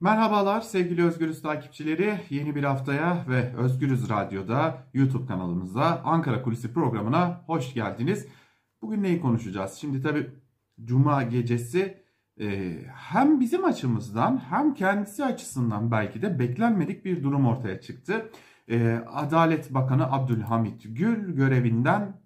Merhabalar sevgili Özgürüz takipçileri. Yeni bir haftaya ve Özgürüz Radyo'da YouTube kanalımızda Ankara Kulisi programına hoş geldiniz. Bugün neyi konuşacağız? Şimdi tabi Cuma gecesi e, hem bizim açımızdan hem kendisi açısından belki de beklenmedik bir durum ortaya çıktı. E, Adalet Bakanı Abdülhamit Gül görevinden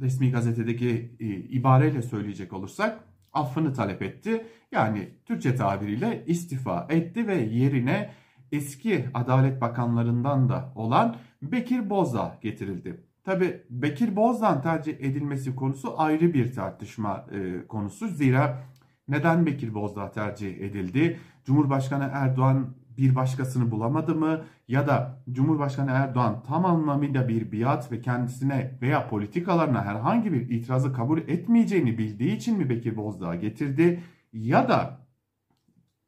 resmi gazetedeki e, ibareyle söyleyecek olursak affını talep etti. Yani Türkçe tabiriyle istifa etti ve yerine eski Adalet Bakanlarından da olan Bekir Bozdağ getirildi. Tabi Bekir Bozdağ'ın tercih edilmesi konusu ayrı bir tartışma e, konusu. Zira neden Bekir Bozdağ tercih edildi? Cumhurbaşkanı Erdoğan bir başkasını bulamadı mı? Ya da Cumhurbaşkanı Erdoğan tam anlamıyla bir biat ve kendisine veya politikalarına herhangi bir itirazı kabul etmeyeceğini bildiği için mi Bekir Bozdağ getirdi? Ya da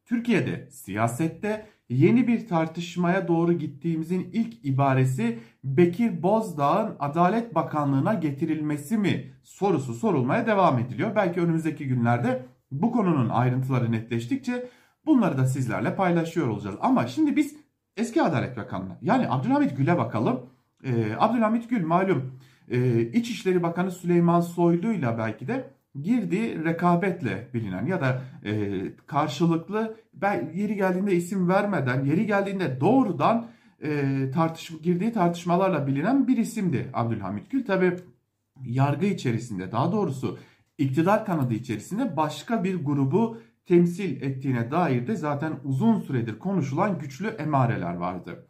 Türkiye'de siyasette yeni bir tartışmaya doğru gittiğimizin ilk ibaresi Bekir Bozdağ'ın Adalet Bakanlığı'na getirilmesi mi sorusu sorulmaya devam ediliyor. Belki önümüzdeki günlerde bu konunun ayrıntıları netleştikçe bunları da sizlerle paylaşıyor olacağız. Ama şimdi biz eski Adalet Bakanı'na yani Abdülhamit Gül'e bakalım. Ee, Abdülhamit Gül malum e, İçişleri Bakanı Süleyman Soylu'yla belki de girdiği rekabetle bilinen ya da e, karşılıklı ben yeri geldiğinde isim vermeden yeri geldiğinde doğrudan e, tartış girdiği tartışmalarla bilinen bir isimdi Abdülhamit Gül. Tabi yargı içerisinde daha doğrusu iktidar kanadı içerisinde başka bir grubu temsil ettiğine dair de zaten uzun süredir konuşulan güçlü emareler vardı.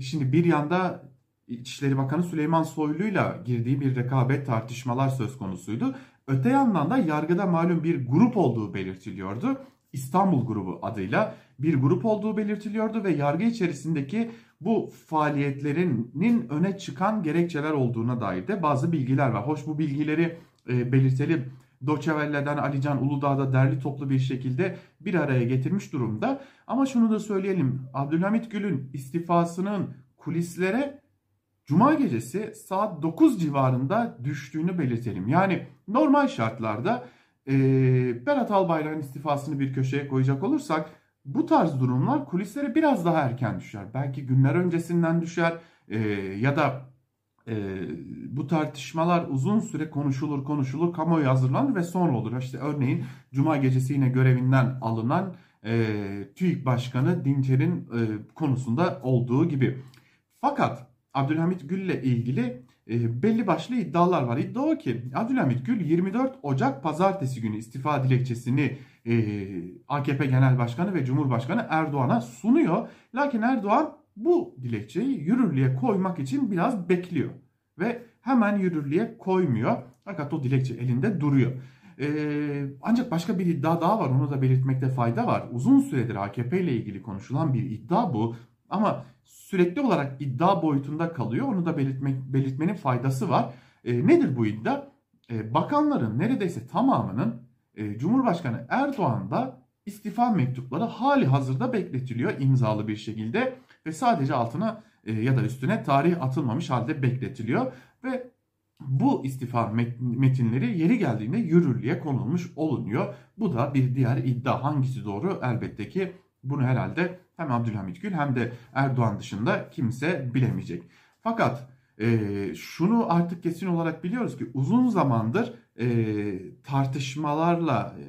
Şimdi bir yanda İçişleri Bakanı Süleyman Soylu'yla girdiği bir rekabet tartışmalar söz konusuydu. Öte yandan da yargıda malum bir grup olduğu belirtiliyordu. İstanbul grubu adıyla bir grup olduğu belirtiliyordu ve yargı içerisindeki bu faaliyetlerinin öne çıkan gerekçeler olduğuna dair de bazı bilgiler var. Hoş bu bilgileri e, belirtelim. Doçevelle'den Alican Uludağ'da derli toplu bir şekilde bir araya getirmiş durumda. Ama şunu da söyleyelim. Abdülhamit Gül'ün istifasının kulislere Cuma gecesi saat 9 civarında düştüğünü belirtelim. Yani normal şartlarda e, Berat Albayrak'ın istifasını bir köşeye koyacak olursak bu tarz durumlar kulislere biraz daha erken düşer. Belki günler öncesinden düşer e, ya da e, bu tartışmalar uzun süre konuşulur konuşulur kamuoyu hazırlanır ve sonra olur. İşte örneğin Cuma gecesi yine görevinden alınan e, TÜİK Başkanı Dinçer'in e, konusunda olduğu gibi. Fakat Abdülhamit Gül ile ilgili e, belli başlı iddialar var. İddia o ki Abdülhamit Gül 24 Ocak pazartesi günü istifa dilekçesini e, AKP Genel Başkanı ve Cumhurbaşkanı Erdoğan'a sunuyor. Lakin Erdoğan bu dilekçeyi yürürlüğe koymak için biraz bekliyor. Ve hemen yürürlüğe koymuyor. Fakat o dilekçe elinde duruyor. Ee, ancak başka bir iddia daha var. Onu da belirtmekte fayda var. Uzun süredir AKP ile ilgili konuşulan bir iddia bu. Ama sürekli olarak iddia boyutunda kalıyor. Onu da belirtmek, belirtmenin faydası var. E, nedir bu iddia? E, bakanların neredeyse tamamının e, Cumhurbaşkanı Erdoğan'da istifa mektupları hali hazırda bekletiliyor imzalı bir şekilde ve sadece altına e, ya da üstüne tarih atılmamış halde bekletiliyor ve bu istifa metinleri yeri geldiğinde yürürlüğe konulmuş olunuyor. Bu da bir diğer iddia. Hangisi doğru? Elbette ki bunu herhalde hem Abdülhamit Gül hem de Erdoğan dışında kimse bilemeyecek. Fakat e, şunu artık kesin olarak biliyoruz ki uzun zamandır e, tartışmalarla e,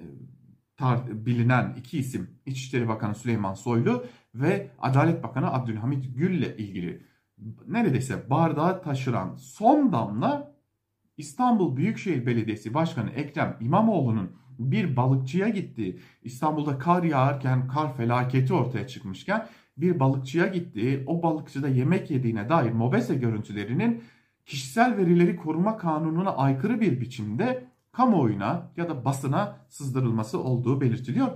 tar bilinen iki isim İçişleri Bakanı Süleyman Soylu ve Adalet Bakanı Abdülhamit Gül ile ilgili neredeyse bardağı taşıran son damla İstanbul Büyükşehir Belediyesi Başkanı Ekrem İmamoğlu'nun bir balıkçıya gitti. İstanbul'da kar yağarken kar felaketi ortaya çıkmışken bir balıkçıya gitti. O balıkçıda yemek yediğine dair mobese görüntülerinin kişisel verileri koruma kanununa aykırı bir biçimde kamuoyuna ya da basına sızdırılması olduğu belirtiliyor.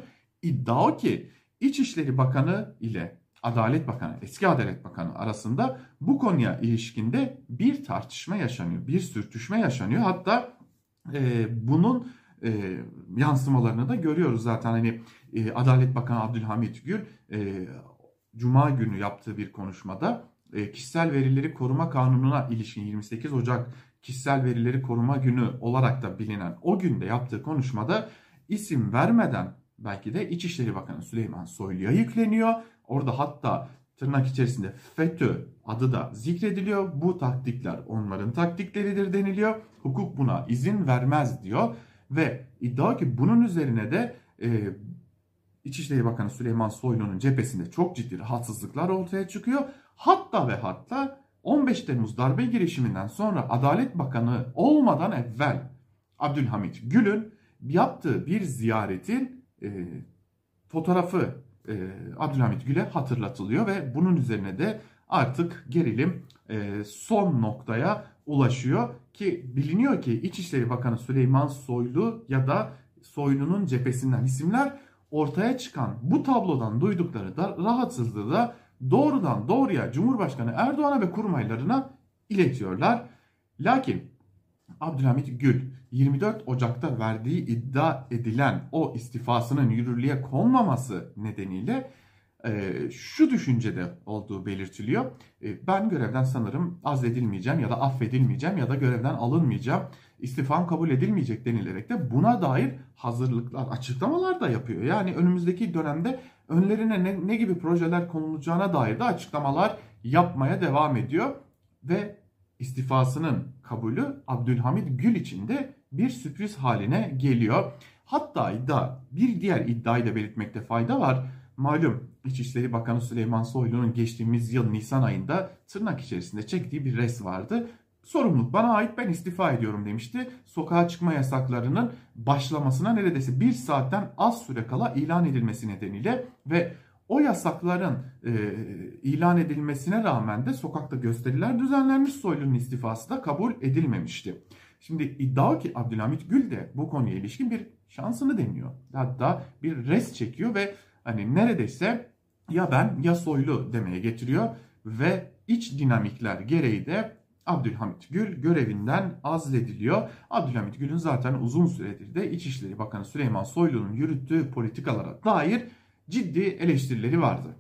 İddia o ki İçişleri Bakanı ile Adalet Bakanı, eski Adalet Bakanı arasında bu konuya ilişkinde bir tartışma yaşanıyor, bir sürtüşme yaşanıyor. Hatta e, bunun e, yansımalarını da görüyoruz zaten. Hani e, Adalet Bakanı Abdülhamit Gül e, Cuma günü yaptığı bir konuşmada e, kişisel verileri koruma kanununa ilişkin 28 Ocak kişisel verileri koruma günü olarak da bilinen o günde yaptığı konuşmada isim vermeden belki de İçişleri Bakanı Süleyman Soylu'ya yükleniyor. Orada hatta tırnak içerisinde FETÖ adı da zikrediliyor. Bu taktikler onların taktikleridir deniliyor. Hukuk buna izin vermez diyor. Ve iddia ki bunun üzerine de e, İçişleri Bakanı Süleyman Soylu'nun cephesinde çok ciddi rahatsızlıklar ortaya çıkıyor. Hatta ve hatta 15 Temmuz darbe girişiminden sonra Adalet Bakanı olmadan evvel Abdülhamit Gül'ün yaptığı bir ziyaretin e, fotoğrafı e, Abdülhamit Gül'e hatırlatılıyor ve bunun üzerine de artık gerilim e, son noktaya ulaşıyor ki biliniyor ki İçişleri Bakanı Süleyman Soylu ya da Soylu'nun cephesinden isimler ortaya çıkan bu tablodan duydukları da rahatsızlığı da doğrudan doğruya Cumhurbaşkanı Erdoğan'a ve kurmaylarına iletiyorlar. Lakin Abdülhamit Gül 24 Ocak'ta verdiği iddia edilen o istifasının yürürlüğe konmaması nedeniyle e, şu düşüncede olduğu belirtiliyor. E, ben görevden sanırım azledilmeyeceğim ya da affedilmeyeceğim ya da görevden alınmayacağım. İstifam kabul edilmeyecek denilerek de buna dair hazırlıklar, açıklamalar da yapıyor. Yani önümüzdeki dönemde önlerine ne, ne gibi projeler konulacağına dair de açıklamalar yapmaya devam ediyor. Ve istifasının kabulü Abdülhamit Gül için de bir sürpriz haline geliyor. Hatta iddia, bir diğer iddiayı da belirtmekte fayda var. Malum İçişleri Bakanı Süleyman Soylu'nun geçtiğimiz yıl Nisan ayında tırnak içerisinde çektiği bir res vardı. Sorumluluk bana ait ben istifa ediyorum demişti. Sokağa çıkma yasaklarının başlamasına neredeyse bir saatten az süre kala ilan edilmesi nedeniyle ve o yasakların e, ilan edilmesine rağmen de sokakta gösteriler düzenlenmiş Soylu'nun istifası da kabul edilmemişti. Şimdi iddia ki Abdülhamit Gül de bu konuya ilişkin bir şansını deniyor. Hatta bir res çekiyor ve hani neredeyse ya ben ya Soylu demeye getiriyor ve iç dinamikler gereği de Abdülhamit Gül görevinden azlediliyor. Abdülhamit Gül'ün zaten uzun süredir de İçişleri Bakanı Süleyman Soylu'nun yürüttüğü politikalara dair ciddi eleştirileri vardı.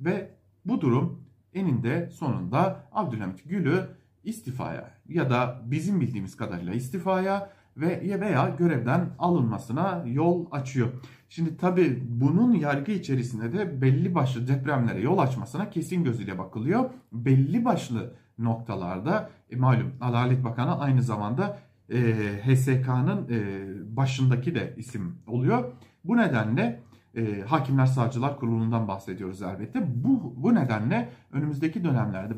Ve bu durum eninde sonunda Abdülhamit Gül'ü istifaya ya da bizim bildiğimiz kadarıyla istifaya ve veya görevden alınmasına yol açıyor. Şimdi tabi bunun yargı içerisinde de belli başlı depremlere yol açmasına kesin gözüyle bakılıyor. Belli başlı noktalarda e, malum Adalet Bakanı aynı zamanda e, HSK'nın e, başındaki de isim oluyor. Bu nedenle e, Hakimler Savcılar Kurulu'ndan bahsediyoruz elbette. Bu, bu nedenle önümüzdeki dönemlerde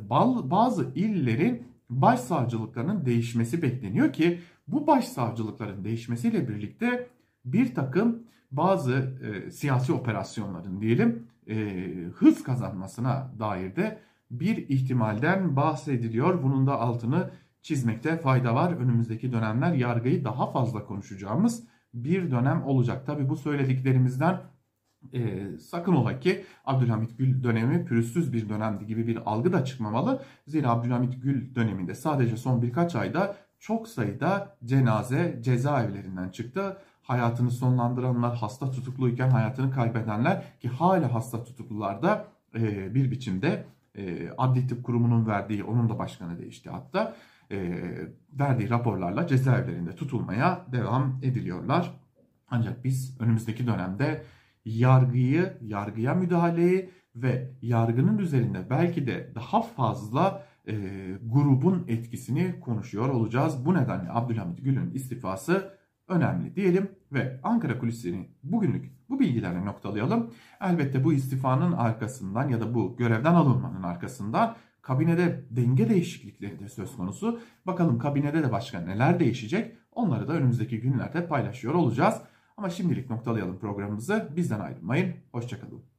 bazı illerin başsavcılıklarının değişmesi bekleniyor ki bu başsavcılıkların değişmesiyle birlikte bir takım bazı e, siyasi operasyonların diyelim e, hız kazanmasına dair de bir ihtimalden bahsediliyor. Bunun da altını çizmekte fayda var. Önümüzdeki dönemler yargıyı daha fazla konuşacağımız bir dönem olacak. Tabi bu söylediklerimizden e, sakın ola ki Abdülhamit Gül dönemi pürüzsüz bir dönemdi gibi bir algı da çıkmamalı. Zira Abdülhamit Gül döneminde sadece son birkaç ayda çok sayıda cenaze cezaevlerinden çıktı. Hayatını sonlandıranlar, hasta tutukluyken hayatını kaybedenler ki hala hasta tutuklularda e, bir biçimde e, Adli Tıp Kurumu'nun verdiği, onun da başkanı değişti hatta, e, verdiği raporlarla cezaevlerinde tutulmaya devam ediliyorlar. Ancak biz önümüzdeki dönemde yargıyı, yargıya müdahaleyi ve yargının üzerinde belki de daha fazla e, grubun etkisini konuşuyor olacağız. Bu nedenle Abdülhamit Gül'ün istifası önemli diyelim ve Ankara kulisini bugünlük bu bilgilerle noktalayalım. Elbette bu istifanın arkasından ya da bu görevden alınmanın arkasından kabinede denge değişiklikleri de söz konusu. Bakalım kabinede de başka neler değişecek onları da önümüzdeki günlerde paylaşıyor olacağız. Ama şimdilik noktalayalım programımızı. Bizden ayrılmayın. Hoşçakalın.